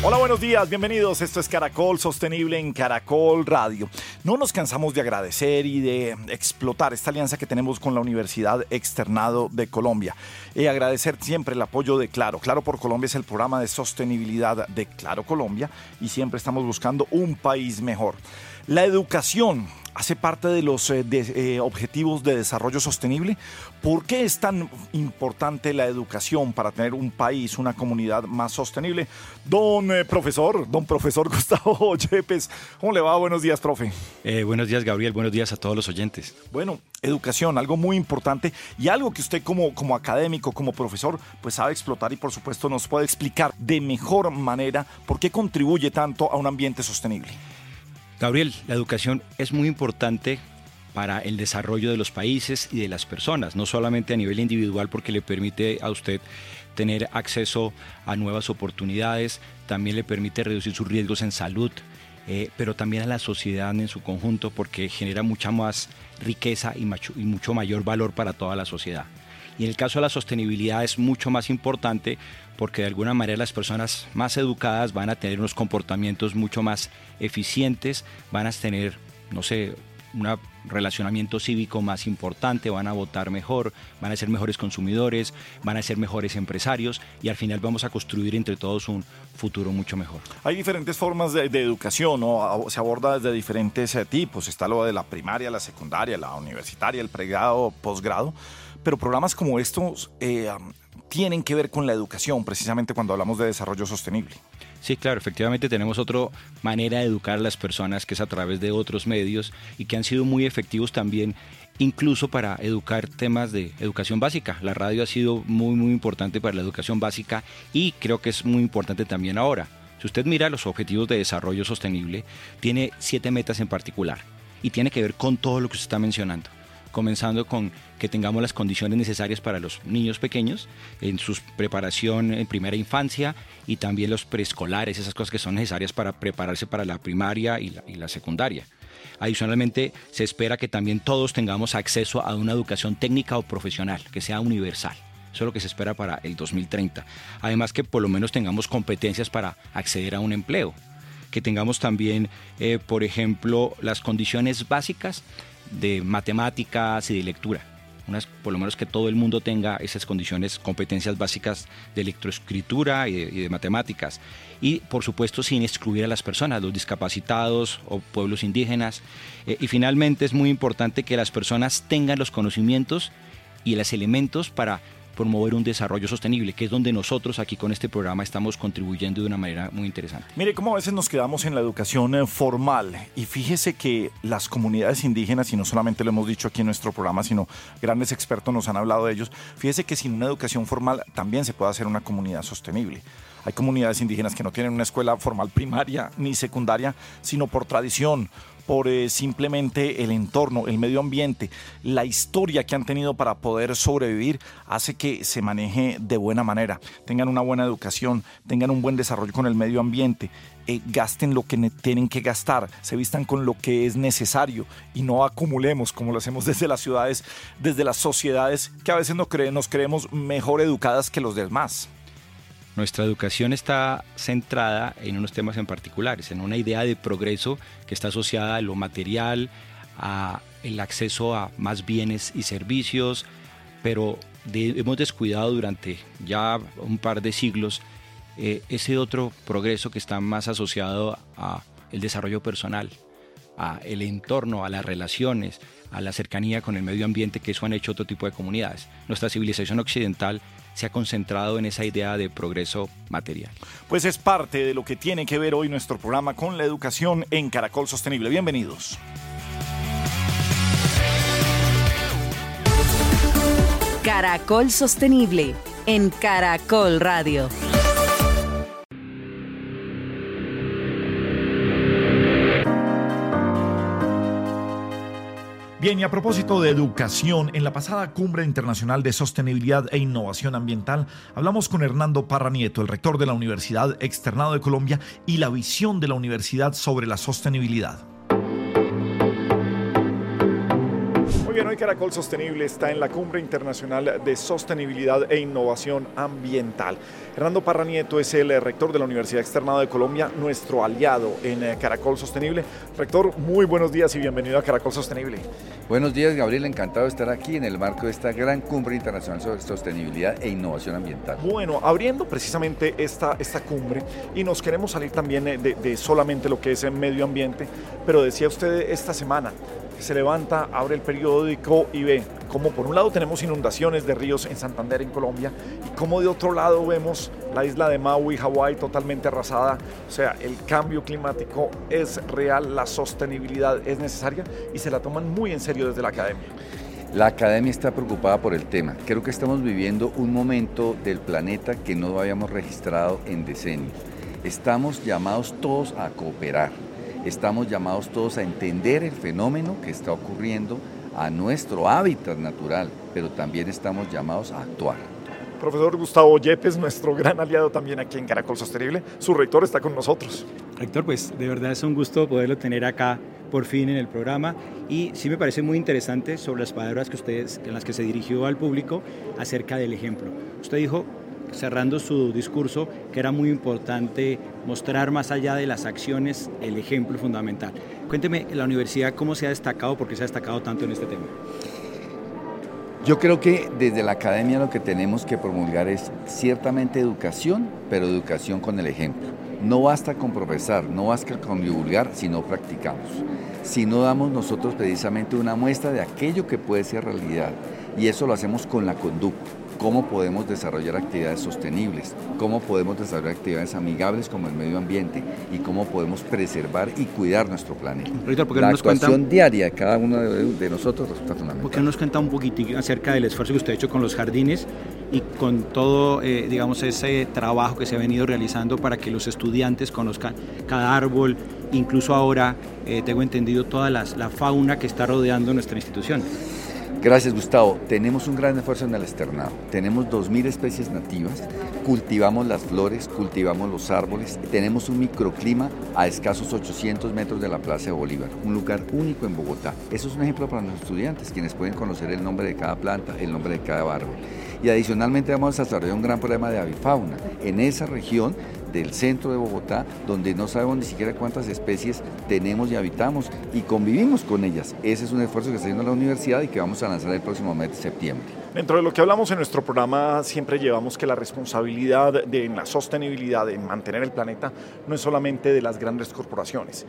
Hola, buenos días, bienvenidos. Esto es Caracol Sostenible en Caracol Radio. No nos cansamos de agradecer y de explotar esta alianza que tenemos con la Universidad Externado de Colombia. Y agradecer siempre el apoyo de Claro. Claro por Colombia es el programa de sostenibilidad de Claro Colombia y siempre estamos buscando un país mejor. La educación hace parte de los eh, de, eh, objetivos de desarrollo sostenible. ¿Por qué es tan importante la educación para tener un país, una comunidad más sostenible? Don eh, profesor, don profesor Gustavo Yepes, ¿cómo le va? Buenos días, profe. Buenos días, Gabriel. Buenos días a todos los oyentes. Bueno, educación, algo muy importante y algo que usted como, como académico, como profesor, pues sabe explotar y por supuesto nos puede explicar de mejor manera por qué contribuye tanto a un ambiente sostenible. Gabriel, la educación es muy importante para el desarrollo de los países y de las personas, no solamente a nivel individual porque le permite a usted tener acceso a nuevas oportunidades, también le permite reducir sus riesgos en salud, eh, pero también a la sociedad en su conjunto porque genera mucha más riqueza y, mucho mayor valor para toda la sociedad. Y en el caso de la sostenibilidad es mucho más importante porque de alguna manera las personas más educadas van a tener unos comportamientos mucho más eficientes, van a tener, no sé, un relacionamiento cívico más importante, van a votar mejor, van a ser mejores consumidores, van a ser mejores empresarios y al final vamos a construir entre todos un futuro mucho mejor. Hay diferentes formas de, educación, ¿no? se aborda desde diferentes eh, tipos, está lo de la primaria, la secundaria, la universitaria, el pregrado, posgrado, pero programas como estos eh, tienen que ver con la educación, precisamente cuando hablamos de desarrollo sostenible. Sí, claro, efectivamente tenemos otra manera de educar a las personas que es a través de otros medios y que han sido muy efectivos también incluso para educar temas de educación básica. La radio ha sido muy muy importante para la educación básica y creo que es muy importante también ahora. Si usted mira los objetivos de desarrollo sostenible, tiene siete metas en particular y tiene que ver con todo lo que usted está mencionando comenzando con que tengamos las condiciones necesarias para los niños pequeños en su preparación en primera infancia y también los preescolares, esas cosas que son necesarias para prepararse para la primaria y la, secundaria. Adicionalmente, se espera que también todos tengamos acceso a una educación técnica o profesional, que sea universal. Eso es lo que se espera para el 2030. Además que por lo menos tengamos competencias para acceder a un empleo. Que tengamos también, eh, por ejemplo, las condiciones básicas de matemáticas y de lectura. Unas, por lo menos que todo el mundo tenga esas condiciones, competencias básicas de electroescritura y de, matemáticas. Y por supuesto sin excluir a las personas, los discapacitados o pueblos indígenas. Eh, y finalmente es muy importante que las personas tengan los conocimientos y los elementos para promover un desarrollo sostenible, que es donde nosotros aquí con este programa estamos contribuyendo de una manera muy interesante. Mire cómo a veces nos quedamos en la educación eh, formal y fíjese que las comunidades indígenas, y no solamente lo hemos dicho aquí en nuestro programa, sino grandes expertos nos han hablado de ellos, fíjese que sin una educación formal también se puede hacer una comunidad sostenible. Hay comunidades indígenas que no tienen una escuela formal primaria ni secundaria, sino por tradición, por eh, simplemente el entorno, el medio ambiente, la historia que han tenido para poder sobrevivir, hace que se maneje de buena manera, tengan una buena educación, tengan un buen desarrollo con el medio ambiente, eh, gasten lo que tienen que gastar, se vistan con lo que es necesario y no acumulemos como lo hacemos desde las ciudades, desde las sociedades que a veces nos creemos mejor educadas que los demás. Nuestra educación está centrada en unos temas en particulares, en una idea de progreso que está asociada a lo material, a el acceso a más bienes y servicios, pero hemos descuidado durante ya un par de siglos eh, ese otro progreso que está más asociado a el desarrollo personal, a el entorno, a las relaciones, a la cercanía con el medio ambiente, que eso han hecho otro tipo de comunidades. Nuestra civilización occidental se ha concentrado en esa idea de progreso material. Pues es parte de lo que tiene que ver hoy nuestro programa con la educación en Caracol Sostenible. Bienvenidos. Caracol Sostenible en Caracol Radio. Bien, y a propósito de educación, en la pasada Cumbre Internacional de Sostenibilidad e Innovación Ambiental, hablamos con Hernando Parra Nieto, el rector de la Universidad Externado de Colombia, y la visión de la universidad sobre la sostenibilidad. Hoy Caracol Sostenible está en la Cumbre Internacional de Sostenibilidad e Innovación Ambiental. Hernando Parra Nieto es el rector de la Universidad Externada de Colombia, nuestro aliado en eh, Caracol Sostenible. Rector, muy buenos días y bienvenido a Caracol Sostenible. Buenos días, Gabriel. Encantado de estar aquí en el marco de esta gran Cumbre Internacional sobre Sostenibilidad e Innovación Ambiental. Bueno, abriendo precisamente esta, esta cumbre y nos queremos salir también de, de solamente lo que es el medio ambiente, pero decía usted esta semana, se levanta, abre el periódico y ve cómo por un lado tenemos inundaciones de ríos en Santander, en Colombia, y cómo de otro lado vemos la isla de Maui, Hawái, totalmente arrasada. O sea, el cambio climático es real, la sostenibilidad es necesaria y se la toman muy en serio desde la academia. La academia está preocupada por el tema. Creo que estamos viviendo un momento del planeta que no habíamos registrado en decenios. Estamos llamados todos a cooperar Estamos llamados todos a entender el fenómeno que está ocurriendo a nuestro hábitat natural, pero también estamos llamados a actuar. Profesor Gustavo Yepes, nuestro gran aliado también aquí en Caracol Sostenible, su rector está con nosotros. Rector, pues de verdad es un gusto poderlo tener acá por fin en el programa y sí me parece muy interesante sobre las palabras que ustedes, en las que se dirigió al público acerca del ejemplo. Usted dijo cerrando su discurso, que era muy importante mostrar más allá de las acciones el ejemplo fundamental. Cuénteme, la universidad, ¿cómo se ha destacado, por qué se ha destacado tanto en este tema? Yo creo que desde la academia lo que tenemos que promulgar es ciertamente educación, pero educación con el ejemplo. No basta con profesar, no basta con divulgar si no practicamos, si no damos nosotros precisamente una muestra de aquello que puede ser realidad. Y eso lo hacemos con la conducta cómo podemos desarrollar actividades sostenibles, cómo podemos desarrollar actividades amigables como el medio ambiente y cómo podemos preservar y cuidar nuestro planeta. la actuación diaria de cada uno de, nosotros resulta fundamental. ¿Por qué nos cuenta un poquitito acerca del esfuerzo que usted ha hecho con los jardines y con todo, eh, digamos, ese trabajo que se ha venido realizando para que los estudiantes conozcan cada árbol, incluso ahora, eh, tengo entendido, toda la fauna que está rodeando nuestra institución? Gracias Gustavo. Tenemos un gran esfuerzo en el externado. Tenemos 2.000 especies nativas, cultivamos las flores, cultivamos los árboles, tenemos un microclima a escasos 800 metros de la Plaza de Bolívar, un lugar único en Bogotá. Eso es un ejemplo para nuestros estudiantes, quienes pueden conocer el nombre de cada planta, el nombre de cada árbol. Y adicionalmente vamos a desarrollar un gran problema de avifauna. En esa región del centro de Bogotá, donde no sabemos ni siquiera cuántas especies tenemos y habitamos y convivimos con ellas. Ese es un esfuerzo que está haciendo la universidad y que vamos a lanzar el próximo mes de septiembre. Dentro de lo que hablamos en nuestro programa, siempre llevamos que la responsabilidad de la sostenibilidad, en mantener el planeta, no es solamente de las grandes corporaciones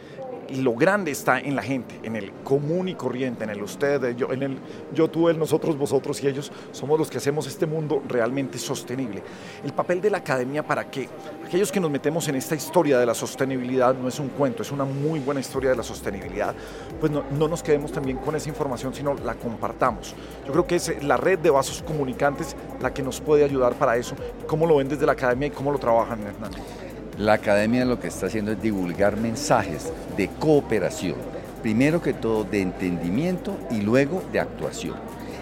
lo grande está en la gente, en el común y corriente, en el usted, yo, en el yo, tú, él, nosotros, vosotros y ellos, somos los que hacemos este mundo realmente sostenible. El papel de la academia para que aquellos que nos metemos en esta historia de la sostenibilidad no es un cuento, es una muy buena historia de la sostenibilidad, pues no, no nos quedemos también con esa información, sino la compartamos. Yo creo que es la red de vasos comunicantes la que nos puede ayudar para eso. ¿Cómo lo ven desde la academia y cómo lo trabajan, Hernando? La academia lo que está haciendo es divulgar mensajes de cooperación, primero que todo de entendimiento y luego de actuación.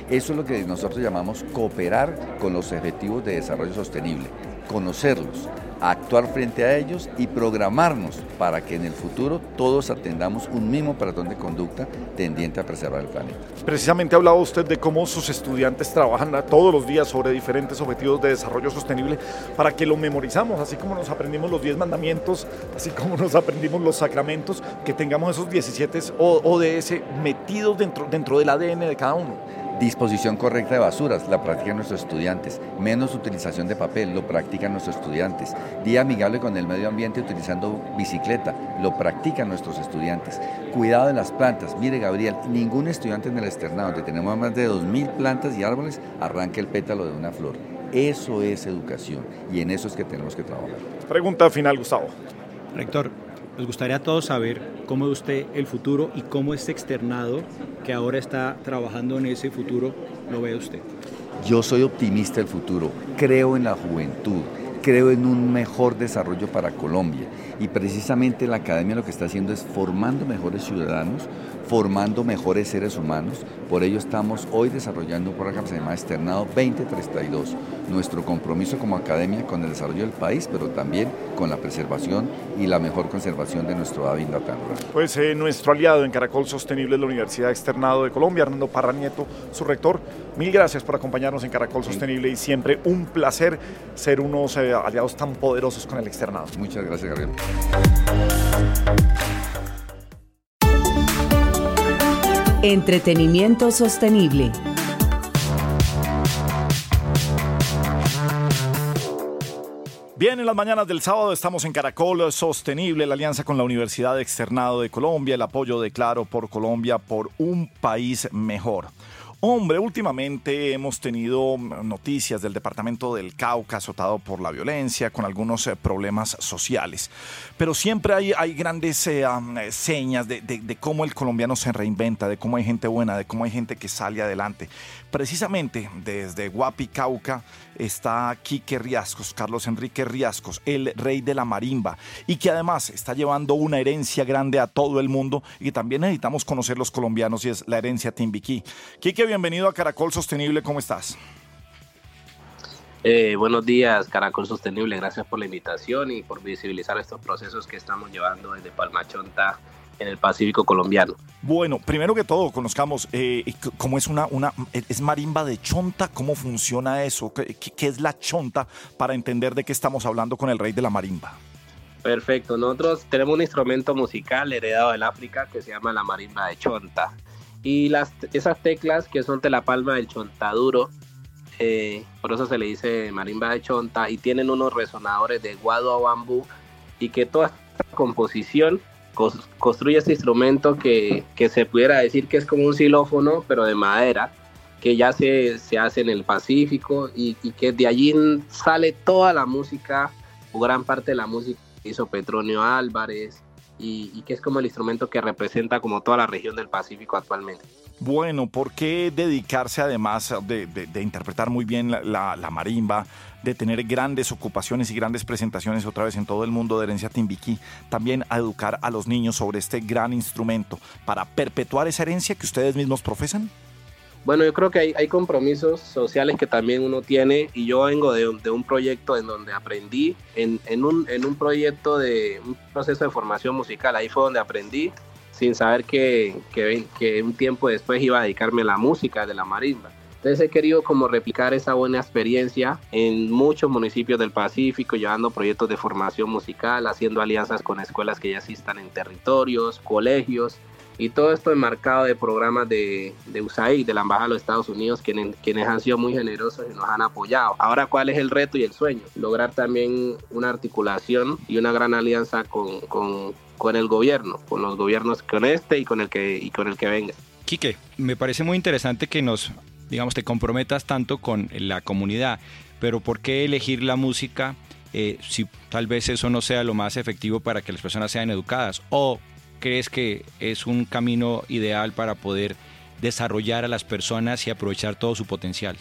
Eso es lo que nosotros llamamos cooperar con los objetivos de desarrollo sostenible, conocerlos, actuar frente a ellos y programarnos para que en el futuro todos atendamos un mismo patrón de conducta tendiente a preservar el planeta. Precisamente ha hablado usted de cómo sus estudiantes trabajan todos los días sobre diferentes objetivos de desarrollo sostenible para que lo memorizamos, así como nos aprendimos los 10 mandamientos, así como nos aprendimos los sacramentos, que tengamos esos 17 ODS metidos dentro, dentro del ADN de cada uno. Disposición correcta de basuras, la practican nuestros estudiantes. Menos utilización de papel, lo practican nuestros estudiantes. Día amigable con el medio ambiente utilizando bicicleta, lo practican nuestros estudiantes. Cuidado de las plantas. Mire, Gabriel, ningún estudiante en el externado, donde tenemos más de 2.000 plantas y árboles, arranca el pétalo de una flor. Eso es educación y en eso es que tenemos que trabajar. Pregunta final, Gustavo. Rector, nos gustaría a todos saber cómo ve usted el futuro y cómo este externado que ahora está trabajando en ese futuro lo ve usted. Yo soy optimista del futuro, creo en la juventud, creo en un mejor desarrollo para Colombia y precisamente la academia lo que está haciendo es formando mejores ciudadanos, formando mejores seres humanos. Por ello estamos hoy desarrollando un programa que se llama Externado 2032. Nuestro compromiso como academia con el desarrollo del país, pero también con la preservación y la mejor conservación de nuestro hábitat natural. Pues eh, nuestro aliado en Caracol Sostenible es la Universidad Externado de Colombia, Hernando Parra Nieto, su rector. Mil gracias por acompañarnos en Caracol Sostenible y siempre un placer ser unos eh, aliados tan poderosos con el externado. Muchas gracias, Gabriel. Entretenimiento sostenible. Bien, en las mañanas del sábado estamos en Caracol Sostenible, la alianza con la Universidad Externado de Colombia, el apoyo de Claro por Colombia por un país mejor. Hombre, últimamente hemos tenido noticias del departamento del Cauca azotado por la violencia, con algunos eh, problemas sociales. Pero siempre hay, grandes eh, eh, señas de, de, cómo el colombiano se reinventa, de cómo hay gente buena, de cómo hay gente que sale adelante. Precisamente desde Guapi, Cauca, está Quique Riascos, Carlos Enrique Riascos, el rey de la marimba, y que además está llevando una herencia grande a todo el mundo y que también necesitamos conocer los colombianos y es la herencia Timbiquí. Quique, bienvenido a Caracol Sostenible, ¿cómo estás? Eh, buenos días, Caracol Sostenible. Gracias por la invitación y por visibilizar estos procesos que estamos llevando desde Palmachonta en el Pacífico colombiano. Bueno, primero que todo, conozcamos eh, cómo es una, una, es marimba de chonta, cómo funciona eso, ¿Qué, ¿Qué, es la chonta para entender de qué estamos hablando con el rey de la marimba. Perfecto, nosotros tenemos un instrumento musical heredado del África que se llama la marimba de chonta. Y las, esas teclas que son de la palma del chontaduro, eh, por eso se le dice marimba de chonta, y tienen unos resonadores de guado a bambú, y que toda esta composición construye este instrumento que, que, se pudiera decir que es como un xilófono, pero de madera, que ya se, se hace en el Pacífico, y, y, que de allí sale toda la música, o gran parte de la música que hizo Petronio Álvarez, y, que es como el instrumento que representa como toda la región del Pacífico actualmente. Bueno, ¿por qué dedicarse además de, de, interpretar muy bien la, la, marimba, de tener grandes ocupaciones y grandes presentaciones otra vez en todo el mundo de herencia timbiquí, también a educar a los niños sobre este gran instrumento para perpetuar esa herencia que ustedes mismos profesan? Bueno, yo creo que hay, compromisos sociales que también uno tiene y yo vengo de, de un proyecto en donde aprendí, en, un, proyecto de un proceso de formación musical, ahí fue donde aprendí sin saber que, que, que un tiempo después iba a dedicarme a la música de la marimba. Entonces he querido como replicar esa buena experiencia en muchos municipios del Pacífico, llevando proyectos de formación musical, haciendo alianzas con escuelas que ya existan en territorios, colegios, y todo esto enmarcado de programas de, de USAID, de la Embajada de los Estados Unidos, quienes, quienes han sido muy generosos y nos han apoyado. Ahora, ¿cuál es el reto y el sueño? Lograr también una articulación y una gran alianza con, con, con el gobierno, con los gobiernos con este y con el que, y con el que venga. Quique, me parece muy interesante que nos, digamos, te comprometas tanto con la comunidad, pero ¿por qué elegir la música eh, si tal vez eso no sea lo más efectivo para que las personas sean educadas? ¿O crees que es un camino ideal para poder desarrollar a las personas y aprovechar todo su potencial?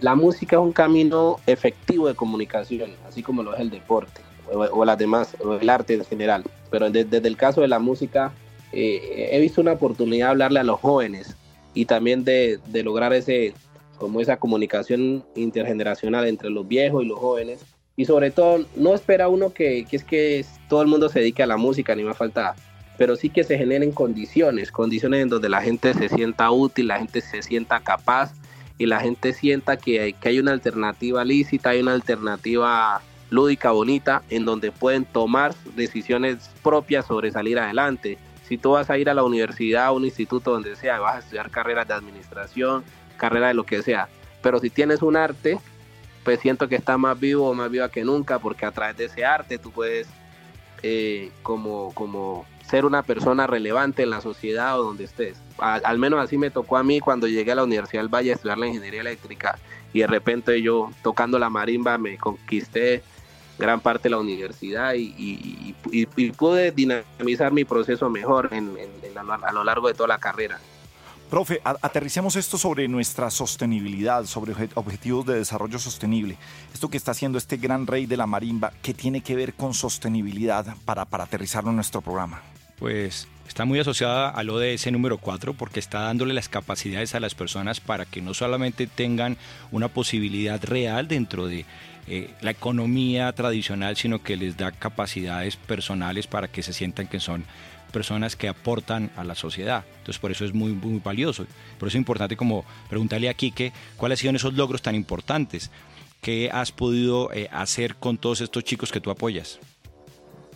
La música es un camino efectivo de comunicación, así como lo es el deporte o, las demás, o el arte en general. Pero desde, el caso de la música, eh, he visto una oportunidad de hablarle a los jóvenes y también de, de lograr ese, como esa comunicación intergeneracional entre los viejos y los jóvenes. Y sobre todo, no espera uno que, que es que todo el mundo se dedique a la música, ni más falta pero sí que se generen condiciones, condiciones en donde la gente se sienta útil, la gente se sienta capaz y la gente sienta que, que hay una alternativa lícita, hay una alternativa lúdica, bonita, en donde pueden tomar decisiones propias sobre salir adelante. Si tú vas a ir a la universidad, a un instituto donde sea, vas a estudiar carreras de administración, carrera de lo que sea, pero si tienes un arte, pues siento que está más vivo o más viva que nunca, porque a través de ese arte tú puedes eh, como, como ser una persona relevante en la sociedad o donde estés. al menos así me tocó a mí cuando llegué a la Universidad del Valle a estudiar la ingeniería eléctrica y de repente yo tocando la marimba me conquisté gran parte de la universidad y, pude dinamizar mi proceso mejor en, a lo largo de toda la carrera. Profe, aterricemos esto sobre nuestra sostenibilidad, sobre objetivos de desarrollo sostenible. Esto que está haciendo este gran rey de la marimba, ¿qué tiene que ver con sostenibilidad para, para aterrizarlo en nuestro programa? Pues está muy asociada al ODS número 4 porque está dándole las capacidades a las personas para que no solamente tengan una posibilidad real dentro de eh, la economía tradicional, sino que les da capacidades personales para que se sientan que son personas que aportan a la sociedad. Entonces por eso es muy, muy valioso. Por eso es importante como preguntarle a Quique cuáles han sido esos logros tan importantes que has podido eh, hacer con todos estos chicos que tú apoyas.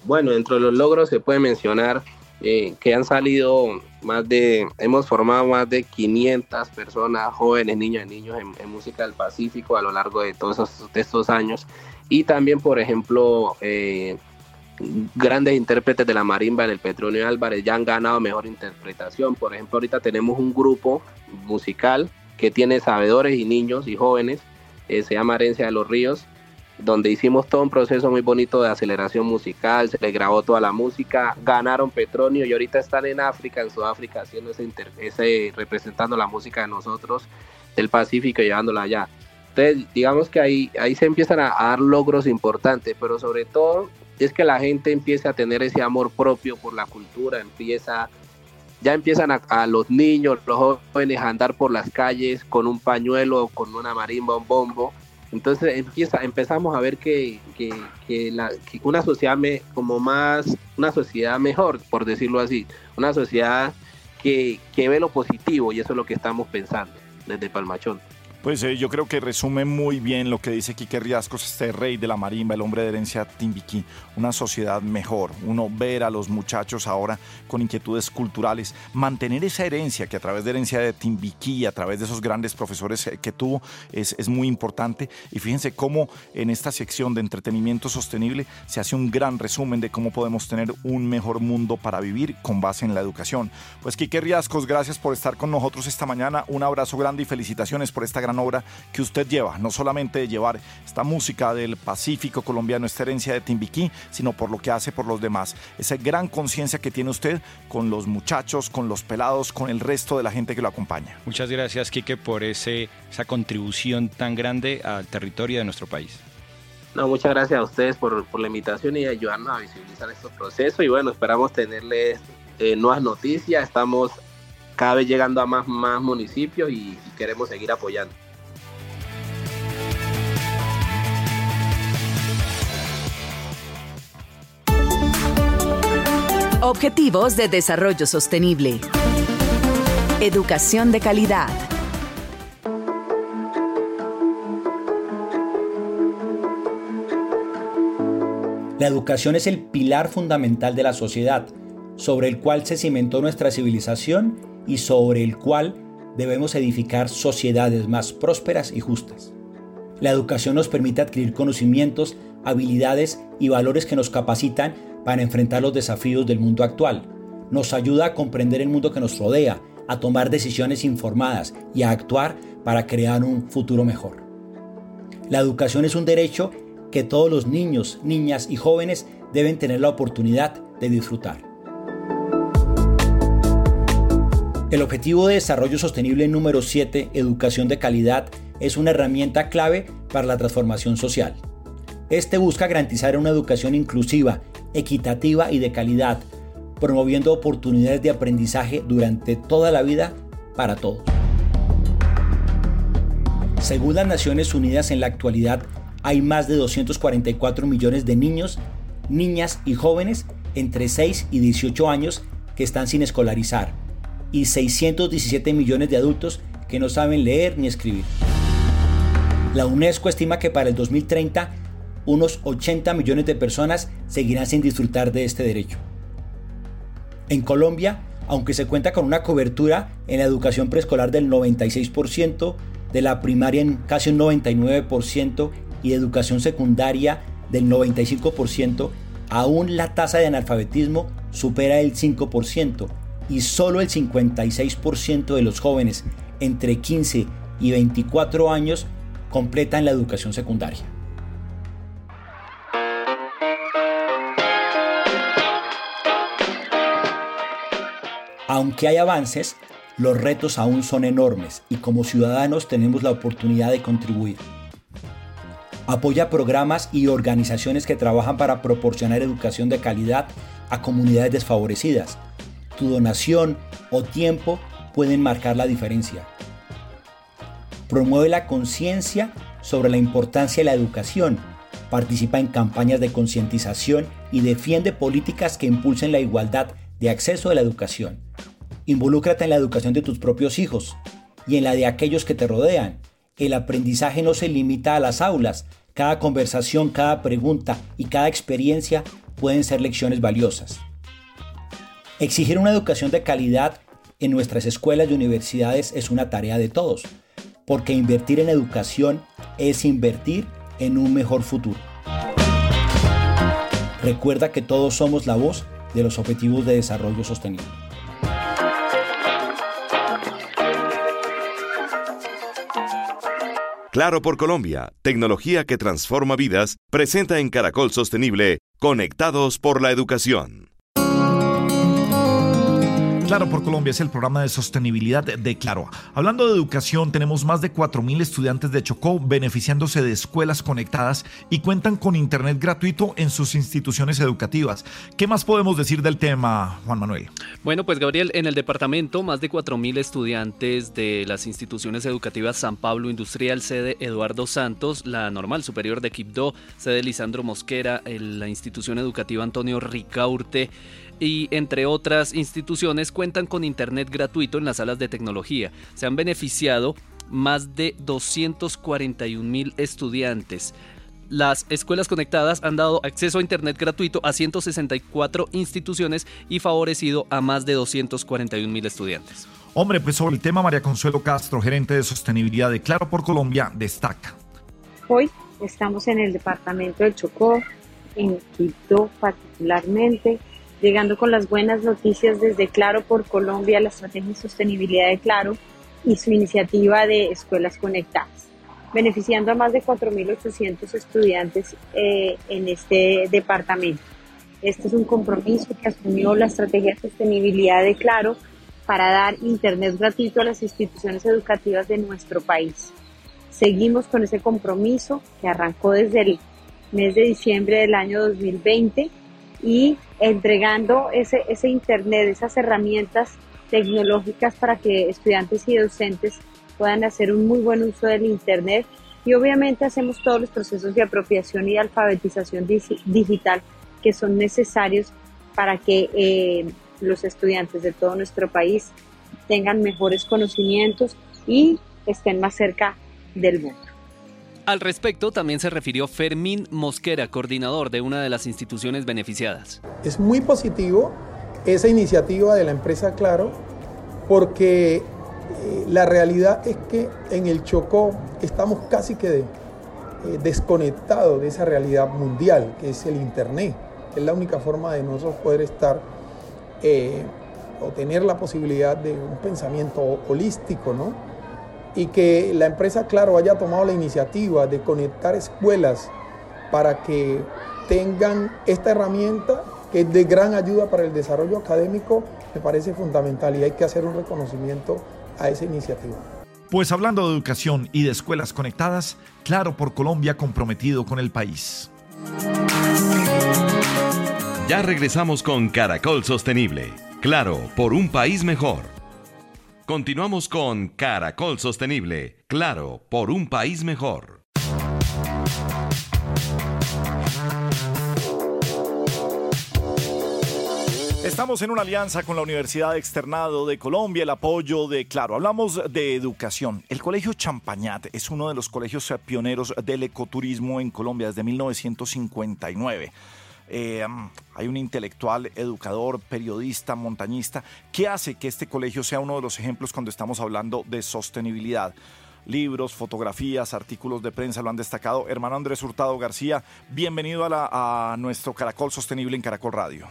Bueno, dentro de los logros se puede mencionar eh, que han salido más de, hemos formado más de 500 personas, jóvenes, niños y niños en, música del Pacífico a lo largo de todos estos, años. Y también, por ejemplo, eh, grandes intérpretes de la marimba en el Petronio Álvarez ya han ganado mejor interpretación. Por ejemplo, ahorita tenemos un grupo musical que tiene sabedores y niños y jóvenes, eh, se llama Herencia de los Ríos, donde hicimos todo un proceso muy bonito de aceleración musical, se le grabó toda la música, ganaron Petronio y ahorita están en África, en Sudáfrica, haciendo ese, ese representando la música de nosotros del Pacífico y llevándola allá. Entonces, digamos que ahí, ahí se empiezan a dar logros importantes, pero sobre todo es que la gente empiece a tener ese amor propio por la cultura, empieza, ya empiezan a, los niños, los jóvenes a andar por las calles con un pañuelo, con una marimba, un bombo. Entonces empieza, empezamos a ver que, una sociedad me, como más, una sociedad mejor, por decirlo así, una sociedad que, que ve lo positivo y eso es lo que estamos pensando desde Palmachón. Pues eh, yo creo que resume muy bien lo que dice Quique Riascos, este rey de la marimba, el hombre de herencia Timbiquí, una sociedad mejor, uno ver a los muchachos ahora con inquietudes culturales, mantener esa herencia que a través de herencia de Timbiquí, a través de esos grandes profesores eh, que tuvo, es, es muy importante. Y fíjense cómo en esta sección de entretenimiento sostenible se hace un gran resumen de cómo podemos tener un mejor mundo para vivir con base en la educación. Pues Quique Riascos, gracias por estar con nosotros esta mañana, un abrazo grande y felicitaciones por esta gran obra que usted lleva, no solamente de llevar esta música del Pacífico colombiano, esta herencia de Timbiquí, sino por lo que hace por los demás. Esa gran conciencia que tiene usted con los muchachos, con los pelados, con el resto de la gente que lo acompaña. Muchas gracias, Quique, por ese, esa contribución tan grande al territorio de nuestro país. No, muchas gracias a ustedes por, por la invitación y ayudarnos a visibilizar estos procesos. Y bueno, esperamos tenerles eh, nuevas noticias. Estamos cada vez llegando a más, más municipios y queremos seguir apoyando. Objetivos de Desarrollo Sostenible. Educación de calidad. La educación es el pilar fundamental de la sociedad, sobre el cual se cimentó nuestra civilización y sobre el cual debemos edificar sociedades más prósperas y justas. La educación nos permite adquirir conocimientos, habilidades y valores que nos capacitan para enfrentar los desafíos del mundo actual. Nos ayuda a comprender el mundo que nos rodea, a tomar decisiones informadas y a actuar para crear un futuro mejor. La educación es un derecho que todos los niños, niñas y jóvenes deben tener la oportunidad de disfrutar. El objetivo de desarrollo sostenible número 7, educación de calidad, es una herramienta clave para la transformación social. Este busca garantizar una educación inclusiva, equitativa y de calidad, promoviendo oportunidades de aprendizaje durante toda la vida para todos. Según las Naciones Unidas en la actualidad, hay más de 244 millones de niños, niñas y jóvenes entre 6 y 18 años que están sin escolarizar y 617 millones de adultos que no saben leer ni escribir. La UNESCO estima que para el 2030 unos 80 millones de personas seguirán sin disfrutar de este derecho. En Colombia, aunque se cuenta con una cobertura en la educación preescolar del 96%, de la primaria en casi un 99% y de educación secundaria del 95%, aún la tasa de analfabetismo supera el 5% y solo el 56% de los jóvenes entre 15 y 24 años completan la educación secundaria. Aunque hay avances, los retos aún son enormes y como ciudadanos tenemos la oportunidad de contribuir. Apoya programas y organizaciones que trabajan para proporcionar educación de calidad a comunidades desfavorecidas. tu donación o tiempo pueden marcar la diferencia. Promueve la conciencia sobre la importancia de la educación, participa en campañas de concientización y defiende políticas que impulsen la igualdad de acceso a la educación. Involúcrate en la educación de tus propios hijos y en la de aquellos que te rodean. El aprendizaje no se limita a las aulas. Cada conversación, cada pregunta y cada experiencia pueden ser lecciones valiosas. Exigir una educación de calidad en nuestras escuelas y universidades es una tarea de todos, porque invertir en educación es invertir en un mejor futuro. Recuerda que todos somos la voz de los Objetivos de Desarrollo Sostenible. Claro por Colombia, tecnología que transforma vidas, presenta en Caracol Sostenible, Conectados por la Educación. Claro por Colombia es el programa de sostenibilidad de Claro. Hablando de educación, tenemos más de 4.000 estudiantes de Chocó beneficiándose de escuelas conectadas y cuentan con internet gratuito en sus instituciones educativas. ¿Qué más podemos decir del tema, Juan Manuel? Bueno, pues Gabriel, en el departamento más de 4.000 estudiantes de las instituciones educativas San Pablo Industrial, sede Eduardo Santos, la Normal Superior de Quibdó, sede Lisandro Mosquera, la institución educativa Antonio Ricaurte, y entre otras instituciones cuentan con internet gratuito en las salas de tecnología. Se han beneficiado más de 241 mil estudiantes. Las escuelas conectadas han dado acceso a Internet gratuito a 164 instituciones y favorecido a más de 241 mil estudiantes. Hombre, pues sobre el tema, María Consuelo Castro, gerente de sostenibilidad de Claro por Colombia, destaca. Hoy estamos en el departamento del Chocó, en Quito particularmente, llegando con las buenas noticias desde Claro por Colombia, la estrategia de sostenibilidad de Claro y su iniciativa de escuelas conectadas, beneficiando a más de 4.800 estudiantes eh, en este departamento. Este es un compromiso que asumió la estrategia de sostenibilidad de Claro para dar Internet gratuito a las instituciones educativas de nuestro país. Seguimos con ese compromiso que arrancó desde el mes de diciembre del año 2020 y entregando ese, ese Internet, esas herramientas tecnológicas para que estudiantes y docentes puedan hacer un muy buen uso del Internet. Y obviamente hacemos todos los procesos de apropiación y alfabetización digital que son necesarios para que eh, los estudiantes de todo nuestro país tengan mejores conocimientos y estén más cerca del mundo. Al respecto, también se refirió Fermín Mosquera, coordinador de una de las instituciones beneficiadas. Es muy positivo esa iniciativa de la empresa Claro, porque eh, la realidad es que en el Chocó estamos casi que eh, desconectados de esa realidad mundial, que es el Internet. Es la única forma de nosotros poder estar eh, o tener la posibilidad de un pensamiento holístico, ¿no? Y que la empresa, claro, haya tomado la iniciativa de conectar escuelas para que tengan esta herramienta que es de gran ayuda para el desarrollo académico, me parece fundamental y hay que hacer un reconocimiento a esa iniciativa. Pues hablando de educación y de escuelas conectadas, claro por Colombia comprometido con el país. Ya regresamos con Caracol Sostenible. Claro, por un país mejor. Continuamos con Caracol Sostenible. Claro, por un país mejor. Estamos en una alianza con la Universidad Externado de Colombia, el apoyo de Claro. Hablamos de educación. El Colegio Champañat es uno de los colegios pioneros del ecoturismo en Colombia desde 1959. Eh, hay un intelectual, educador, periodista, montañista, que hace que este colegio sea uno de los ejemplos cuando estamos hablando de sostenibilidad. Libros, fotografías, artículos de prensa lo han destacado. Hermano Andrés Hurtado García, bienvenido a, a nuestro Caracol Sostenible en Caracol Radio.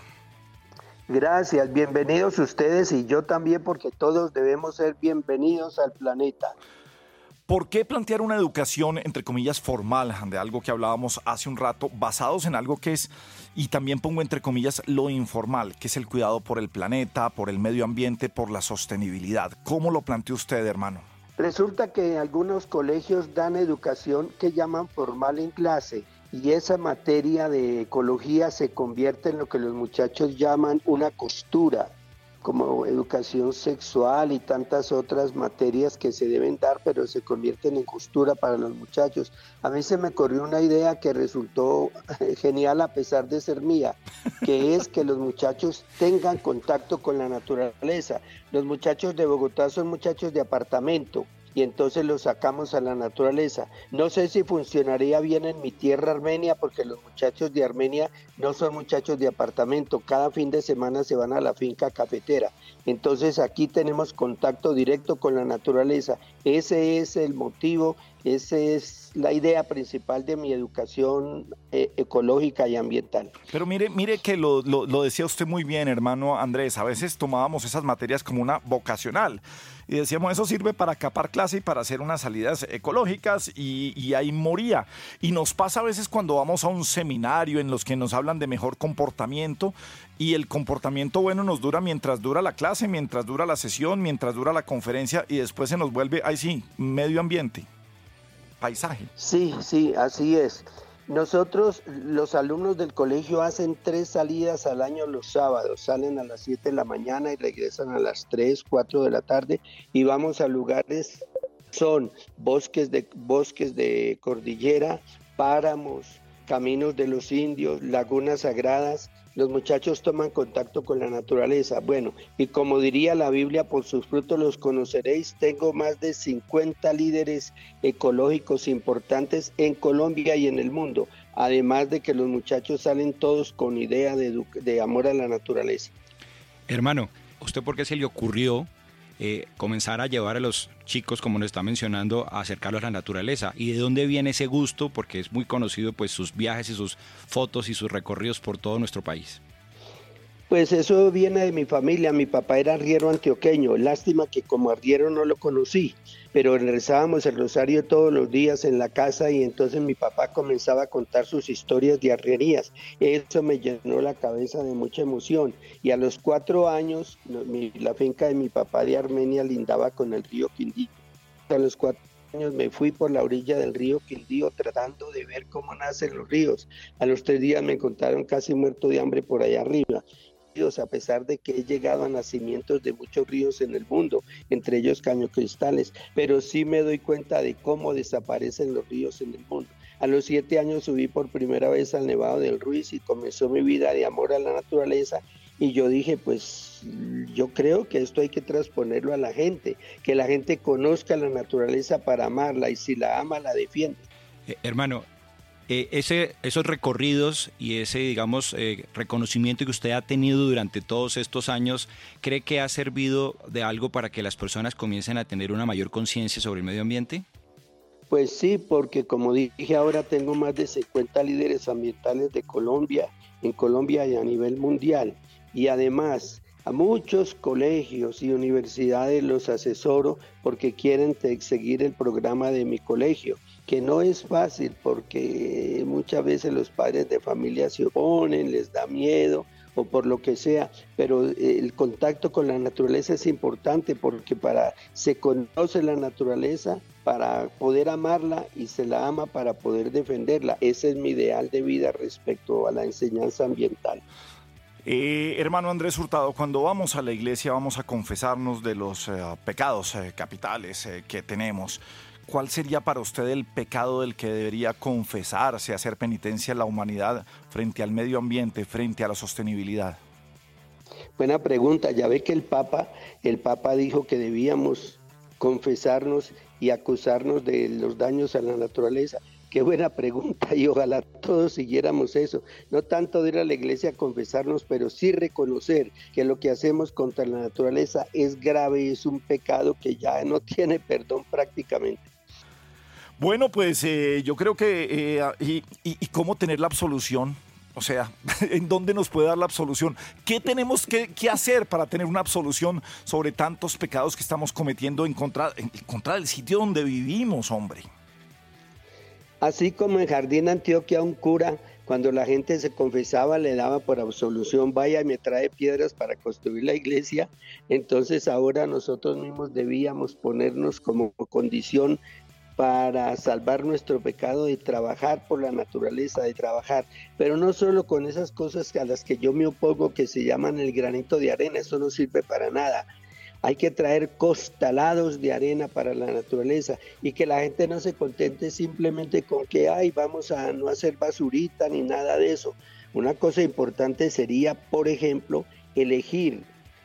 Gracias, bienvenidos ustedes y yo también porque todos debemos ser bienvenidos al planeta. ¿Por qué plantear una educación, entre comillas, formal, de algo que hablábamos hace un rato, basados en algo que es, y también pongo entre comillas, lo informal, que es el cuidado por el planeta, por el medio ambiente, por la sostenibilidad? ¿Cómo lo plantea usted, hermano? Resulta que algunos colegios dan educación que llaman formal en clase y esa materia de ecología se convierte en lo que los muchachos llaman una costura como educación sexual y tantas otras materias que se deben dar, pero se convierten en costura para los muchachos. A mí se me corrió una idea que resultó genial a pesar de ser mía, que es que los muchachos tengan contacto con la naturaleza. Los muchachos de Bogotá son muchachos de apartamento y entonces los sacamos a la naturaleza. No sé si funcionaría bien en mi tierra Armenia porque los muchachos de Armenia no son muchachos de apartamento, cada fin de semana se van a la finca cafetera. Entonces aquí tenemos contacto directo con la naturaleza. Ese es el motivo, esa es la idea principal de mi educación eh, ecológica y ambiental. Pero mire, mire que lo, lo decía usted muy bien, hermano Andrés, a veces tomábamos esas materias como una vocacional y decíamos eso sirve para capar clase y para hacer unas salidas ecológicas y, ahí moría. Y nos pasa a veces cuando vamos a un seminario en los que nos hablan de mejor comportamiento y el comportamiento bueno nos dura mientras dura la clase, mientras dura la sesión, mientras dura la conferencia y después se nos vuelve, ahí sí, medio ambiente, paisaje. Sí, sí, así es. Nosotros, los alumnos del colegio, hacen tres salidas al año los sábados. Salen a las 7 de la mañana y regresan a las 3, 4 de la tarde y vamos a lugares, son bosques de, bosques de cordillera, páramos, caminos de los indios, lagunas sagradas, los muchachos toman contacto con la naturaleza. Bueno, y como diría la Biblia, por sus frutos los conoceréis. Tengo más de 50 líderes ecológicos importantes en Colombia y en el mundo, además de que los muchachos salen todos con idea de, amor a la naturaleza. Hermano, ¿usted por qué se le ocurrió eh, comenzar a llevar a los chicos, como nos está mencionando, a acercarlos a la naturaleza. ¿Y de dónde viene ese gusto? Porque es muy conocido pues sus viajes y sus fotos y sus recorridos por todo nuestro país. Pues eso viene de mi familia. Mi papá era arriero antioqueño. Lástima que como arriero no lo conocí, pero rezábamos el rosario todos los días en la casa y entonces mi papá comenzaba a contar sus historias de arrierías. Eso me llenó la cabeza de mucha emoción. Y a los cuatro años, la finca de mi papá de Armenia lindaba con el río Quindío. A los cuatro años me fui por la orilla del río Quindío tratando de ver cómo nacen los ríos. A los tres días me encontraron casi muerto de hambre por allá arriba a pesar de que he llegado a nacimientos de muchos ríos en el mundo, entre ellos cañocristales, pero sí me doy cuenta de cómo desaparecen los ríos en el mundo. A los siete años subí por primera vez al Nevado del Ruiz y comenzó mi vida de amor a la naturaleza y yo dije, pues yo creo que esto hay que transponerlo a la gente, que la gente conozca la naturaleza para amarla y si la ama, la defiende. Eh, hermano, eh, ese, esos recorridos y ese, digamos, eh, reconocimiento que usted ha tenido durante todos estos años, ¿cree que ha servido de algo para que las personas comiencen a tener una mayor conciencia sobre el medio ambiente? Pues sí, porque como dije ahora tengo más de 50 líderes ambientales de Colombia, en Colombia y a nivel mundial. Y además a muchos colegios y universidades los asesoro porque quieren seguir el programa de mi colegio que no es fácil porque muchas veces los padres de familia se oponen, les da miedo o por lo que sea, pero el contacto con la naturaleza es importante porque para se conoce la naturaleza para poder amarla y se la ama para poder defenderla. Ese es mi ideal de vida respecto a la enseñanza ambiental. Eh, hermano Andrés Hurtado, cuando vamos a la iglesia vamos a confesarnos de los eh, pecados eh, capitales que tenemos. ¿cuál sería para usted el pecado del que debería confesarse, hacer penitencia la humanidad frente al medio ambiente, frente a la sostenibilidad? Buena pregunta. Ya ve que el Papa, el Papa dijo que debíamos confesarnos y acusarnos de los daños a la naturaleza. Qué buena pregunta y ojalá todos siguiéramos eso. No tanto de ir a la iglesia a confesarnos, pero sí reconocer que lo que hacemos contra la naturaleza es grave y es un pecado que ya no tiene perdón prácticamente. Bueno, pues eh, yo creo que... Eh, y, cómo tener la absolución? O sea, ¿en dónde nos puede dar la absolución? ¿Qué tenemos que, hacer para tener una absolución sobre tantos pecados que estamos cometiendo en contra, en contra del sitio donde vivimos, hombre? Así como en Jardín Antioquia un cura, cuando la gente se confesaba, le daba por absolución, vaya y me trae piedras para construir la iglesia, entonces ahora nosotros mismos debíamos ponernos como condición para salvar nuestro pecado de trabajar por la naturaleza, de trabajar, pero no solo con esas cosas a las que yo me opongo que se llaman el granito de arena, eso no sirve para nada. Hay que traer costalados de arena para la naturaleza y que la gente no se contente simplemente con que, ay, vamos a no hacer basurita ni nada de eso. Una cosa importante sería, por ejemplo, elegir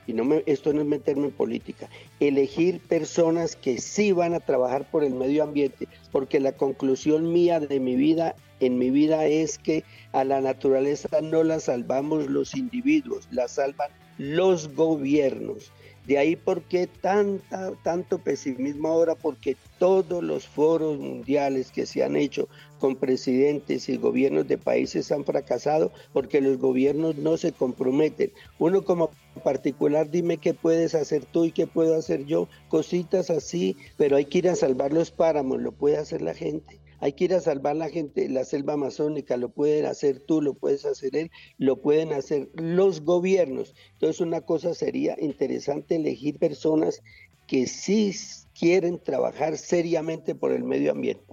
y no me, esto no es meterme en política, elegir personas que sí van a trabajar por el medio ambiente, porque la conclusión mía de mi vida, en mi vida es que a la naturaleza no la salvamos los individuos, la salvan los gobiernos. De ahí por qué tanta, tanto pesimismo ahora, porque todos los foros mundiales que se han hecho con presidentes y gobiernos de países han fracasado porque los gobiernos no se comprometen. Uno como particular, dime qué puedes hacer tú y qué puedo hacer yo, cositas así, pero hay que ir a salvar los páramos, lo puede hacer la gente hay que ir a salvar la gente, la selva amazónica, lo pueden hacer tú, lo puedes hacer él, lo pueden hacer los gobiernos. Entonces una cosa sería interesante elegir personas que sí quieren trabajar seriamente por el medio ambiente.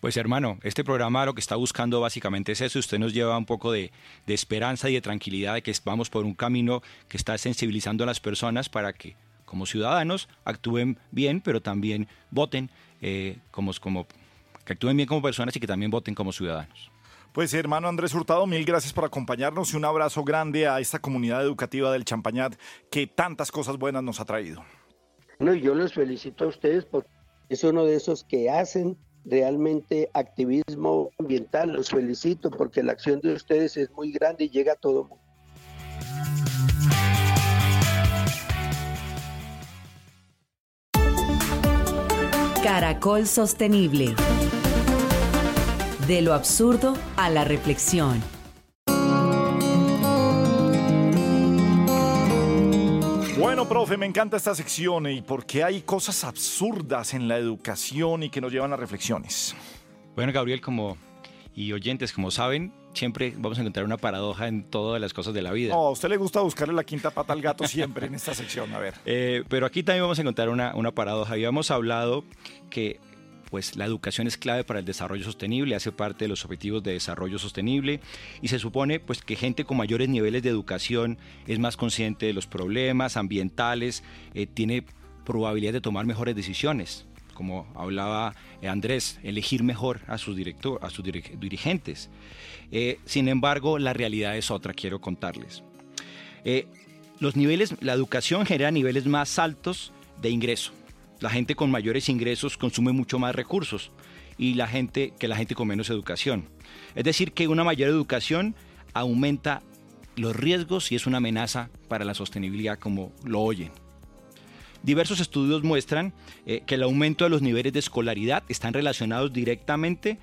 Pues hermano, este programa lo que está buscando básicamente es eso. Usted nos lleva un poco de, esperanza y de tranquilidad de que vamos por un camino que está sensibilizando a las personas para que como ciudadanos actúen bien, pero también voten eh, como, como que actúen bien como personas y que también voten como ciudadanos. Pues hermano Andrés Hurtado, mil gracias por acompañarnos y un abrazo grande a esta comunidad educativa del Champañat que tantas cosas buenas nos ha traído. No, yo los felicito a ustedes porque es uno de esos que hacen realmente activismo ambiental. Los felicito porque la acción de ustedes es muy grande y llega a todo mundo. Caracol Sostenible. De lo absurdo a la reflexión. Bueno, profe, me encanta esta sección y porque hay cosas absurdas en la educación y que nos llevan a reflexiones. Bueno, Gabriel, como y oyentes, como saben, siempre vamos a encontrar una paradoja en todas las cosas de la vida. a usted le gusta buscarle la quinta pata al gato siempre en esta sección, a ver. Eh, pero aquí también vamos a encontrar una, una paradoja. Habíamos hablado que pues la educación es clave para el desarrollo sostenible, hace parte de los objetivos de desarrollo sostenible y se supone pues que gente con mayores niveles de educación es más consciente de los problemas ambientales, eh, tiene probabilidad de tomar mejores decisiones como hablaba eh, Andrés, elegir mejor a sus, a sus dirigentes. Eh, sin embargo, la realidad es otra, quiero contarles. Eh, los niveles, la educación genera niveles más altos de ingreso. La gente con mayores ingresos consume mucho más recursos y la gente que la gente con menos educación. Es decir, que una mayor educación aumenta los riesgos y es una amenaza para la sostenibilidad como lo oyen. Diversos estudios muestran eh, que el aumento de los niveles de escolaridad están relacionados directamente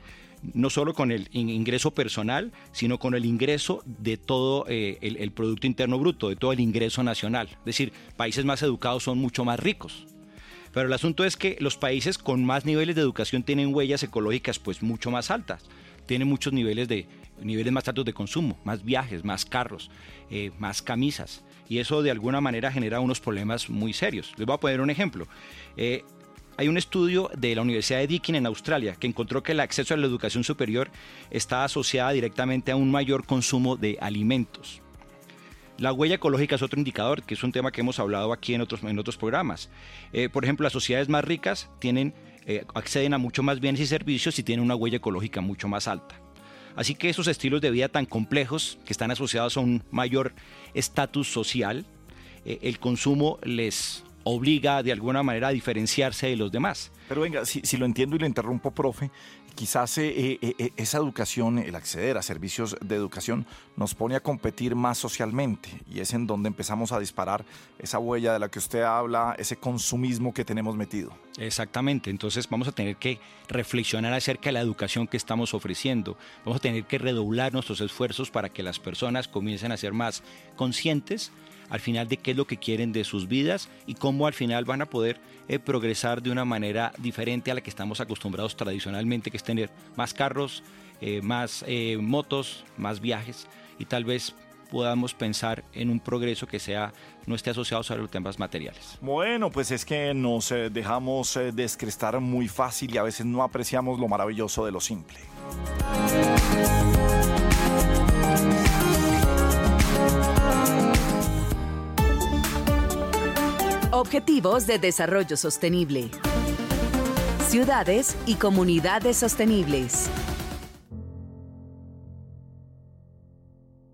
no solo con el ingreso personal, sino con el ingreso de todo eh, el, Producto Interno Bruto, de todo el ingreso nacional. Es decir, países más educados son mucho más ricos. Pero el asunto es que los países con más niveles de educación tienen huellas ecológicas pues mucho más altas, tienen muchos niveles de niveles más altos de consumo, más viajes, más carros, eh, más camisas y eso de alguna manera genera unos problemas muy serios. Les voy a poner un ejemplo. Eh, hay un estudio de la Universidad de Deakin en Australia que encontró que el acceso a la educación superior está asociada directamente a un mayor consumo de alimentos. La huella ecológica es otro indicador, que es un tema que hemos hablado aquí en otros, en otros programas. Eh, por ejemplo, las sociedades más ricas tienen, acceden a mucho más bienes y servicios y tienen una huella ecológica mucho más alta. Así que esos estilos de vida tan complejos que están asociados a un mayor estatus social, eh, el consumo les obliga de alguna manera a diferenciarse de los demás. Pero venga, si, si lo entiendo y lo interrumpo, profe, quizás eh, eh, eh, esa educación, el acceder a servicios de educación, nos pone a competir más socialmente. Y es en donde empezamos a disparar esa huella de la que usted habla, ese consumismo que tenemos metido. Exactamente, entonces vamos a tener que reflexionar acerca de la educación que estamos ofreciendo, vamos a tener que redoblar nuestros esfuerzos para que las personas comiencen a ser más conscientes al final de qué es lo que quieren de sus vidas y cómo al final van a poder eh, progresar de una manera diferente a la que estamos acostumbrados tradicionalmente, que es tener más carros, eh, más eh, motos, más viajes y tal vez podamos pensar en un progreso que sea no esté asociado a los temas materiales. Bueno, pues es que nos dejamos descrestar muy fácil y a veces no apreciamos lo maravilloso de lo simple. Objetivos de Desarrollo Sostenible. Ciudades y comunidades sostenibles.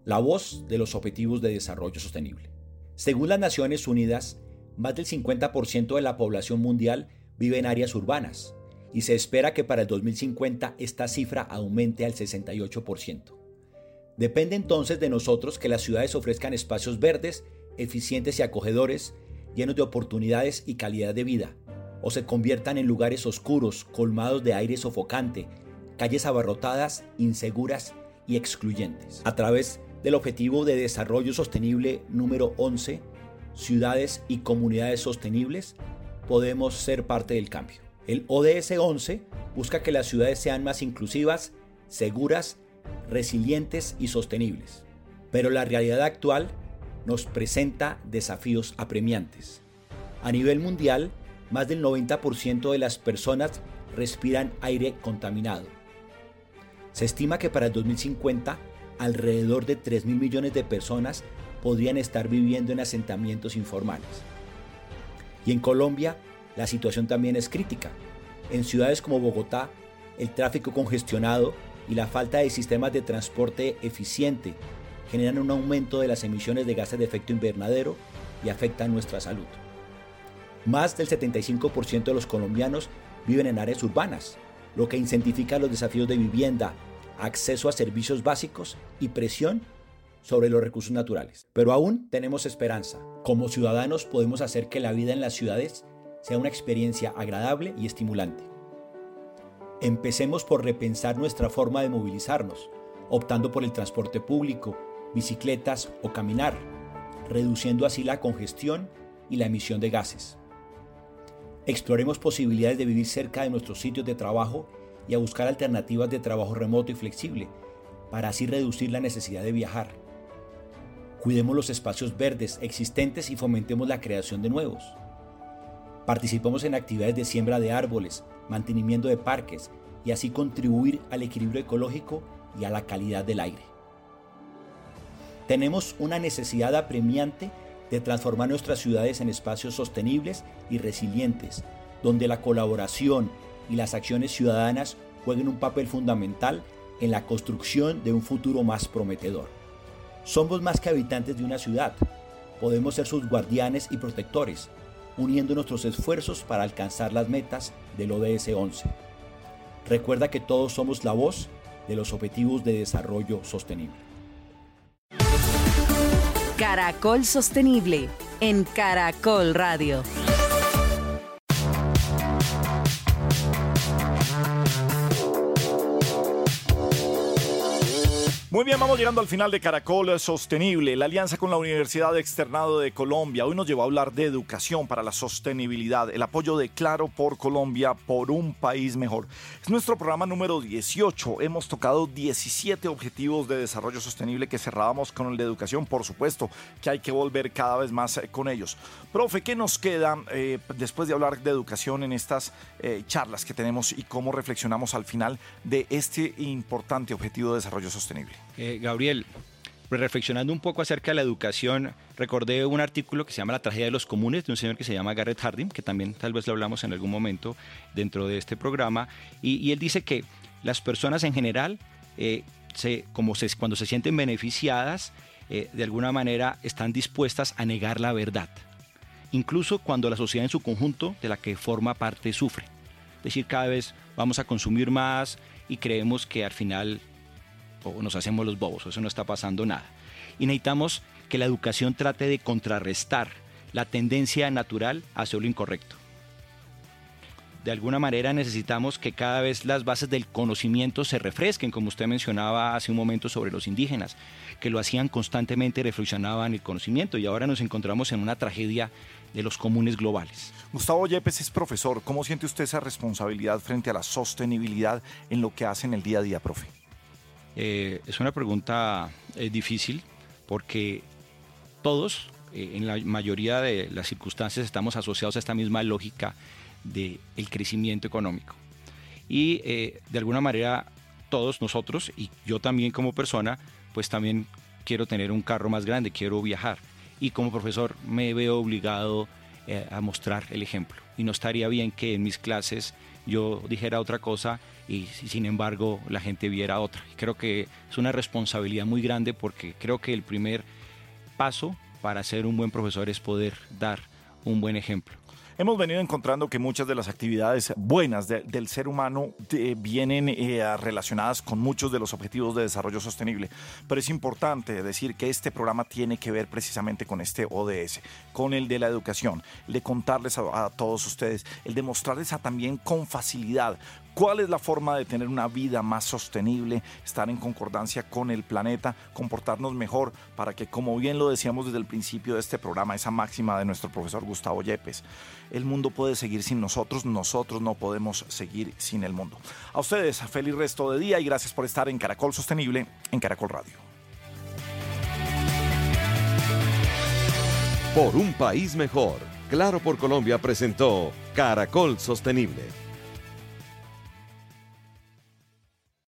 La voz de los Objetivos de Desarrollo Sostenible. Según las Naciones Unidas, más del 50% de la población mundial vive en áreas urbanas y se espera que para el 2050 esta cifra aumente al 68%. Depende entonces de nosotros que las ciudades ofrezcan espacios verdes, eficientes y acogedores, llenos de oportunidades y calidad de vida, o se conviertan en lugares oscuros, colmados de aire sofocante, calles abarrotadas, inseguras y excluyentes. A través del Objetivo de Desarrollo Sostenible número 11, Ciudades y Comunidades Sostenibles, podemos ser parte del cambio. El ODS 11 busca que las ciudades sean más inclusivas, seguras, resilientes y sostenibles. Pero la realidad actual nos presenta desafíos apremiantes. A nivel mundial, más del 90% de las personas respiran aire contaminado. Se estima que para el 2050 alrededor de 3 mil millones de personas podrían estar viviendo en asentamientos informales. Y en Colombia, la situación también es crítica. En ciudades como Bogotá, el tráfico congestionado y la falta de sistemas de transporte eficiente generan un aumento de las emisiones de gases de efecto invernadero y afectan nuestra salud. Más del 75% de los colombianos viven en áreas urbanas, lo que incentifica los desafíos de vivienda, acceso a servicios básicos y presión sobre los recursos naturales. Pero aún tenemos esperanza. Como ciudadanos podemos hacer que la vida en las ciudades sea una experiencia agradable y estimulante. Empecemos por repensar nuestra forma de movilizarnos, optando por el transporte público, bicicletas o caminar, reduciendo así la congestión y la emisión de gases. Exploremos posibilidades de vivir cerca de nuestros sitios de trabajo y a buscar alternativas de trabajo remoto y flexible, para así reducir la necesidad de viajar. Cuidemos los espacios verdes existentes y fomentemos la creación de nuevos. Participemos en actividades de siembra de árboles, mantenimiento de parques y así contribuir al equilibrio ecológico y a la calidad del aire. Tenemos una necesidad apremiante de transformar nuestras ciudades en espacios sostenibles y resilientes, donde la colaboración y las acciones ciudadanas jueguen un papel fundamental en la construcción de un futuro más prometedor. Somos más que habitantes de una ciudad, podemos ser sus guardianes y protectores, uniendo nuestros esfuerzos para alcanzar las metas del ODS 11. Recuerda que todos somos la voz de los Objetivos de Desarrollo Sostenible. Caracol Sostenible en Caracol Radio. Muy bien, vamos llegando al final de Caracol Sostenible, la alianza con la Universidad Externado de Colombia. Hoy nos llevó a hablar de educación para la sostenibilidad, el apoyo de Claro por Colombia por un país mejor. Es nuestro programa número 18. Hemos tocado 17 objetivos de desarrollo sostenible que cerrábamos con el de educación. Por supuesto que hay que volver cada vez más eh, con ellos. Profe, ¿qué nos queda eh, después de hablar de educación en estas eh, charlas que tenemos y cómo reflexionamos al final de este importante objetivo de desarrollo sostenible? Eh, Gabriel, reflexionando un poco acerca de la educación, recordé un artículo que se llama La tragedia de los comunes de un señor que se llama Garrett Harding, que también tal vez lo hablamos en algún momento dentro de este programa, y, él dice que las personas en general, eh, como cuando se sienten beneficiadas, eh, de alguna manera están dispuestas a negar la verdad, incluso cuando la sociedad en su conjunto de la que forma parte sufre. Es decir, cada vez vamos a consumir más y creemos que al final o nos hacemos los bobos, eso no está pasando nada. Y necesitamos que la educación trate de contrarrestar la tendencia natural hacia lo incorrecto. De alguna manera necesitamos que cada vez las bases del conocimiento se refresquen, como usted mencionaba hace un momento sobre los indígenas, que lo hacían constantemente, reflexionaban el conocimiento y ahora nos encontramos en una tragedia de los comunes globales. Gustavo Yepes es profesor. ¿Cómo siente usted esa responsabilidad frente a la sostenibilidad en lo que hace en el día a día, profe? Eh, es una pregunta eh, difícil porque todos, eh, en la mayoría de las circunstancias, estamos asociados a esta misma lógica del el crecimiento económico. Y eh, de alguna manera todos nosotros, y yo también como persona, pues también quiero tener un carro más grande, quiero viajar. Y como profesor me veo obligado eh, a mostrar el ejemplo. Y no estaría bien que en mis clases yo dijera otra cosa y sin embargo la gente viera otra. Creo que es una responsabilidad muy grande porque creo que el primer paso para ser un buen profesor es poder dar un buen ejemplo. Hemos venido encontrando que muchas de las actividades buenas del ser humano vienen eh, relacionadas con muchos de los objetivos de desarrollo sostenible, pero es importante decir que este programa tiene que ver precisamente con este ODS, con el de la educación, el de contarles a, todos ustedes, el de mostrarles también con facilidad ¿Cuál es la forma de tener una vida más sostenible, estar en concordancia con el planeta, comportarnos mejor para que, como bien lo decíamos desde el principio de este programa, esa máxima de nuestro profesor Gustavo Yepes, el mundo puede seguir sin nosotros, nosotros no podemos seguir sin el mundo. A ustedes, feliz resto de día y gracias por estar en Caracol Sostenible, en Caracol Radio. Por un país mejor, Claro por Colombia presentó Caracol Sostenible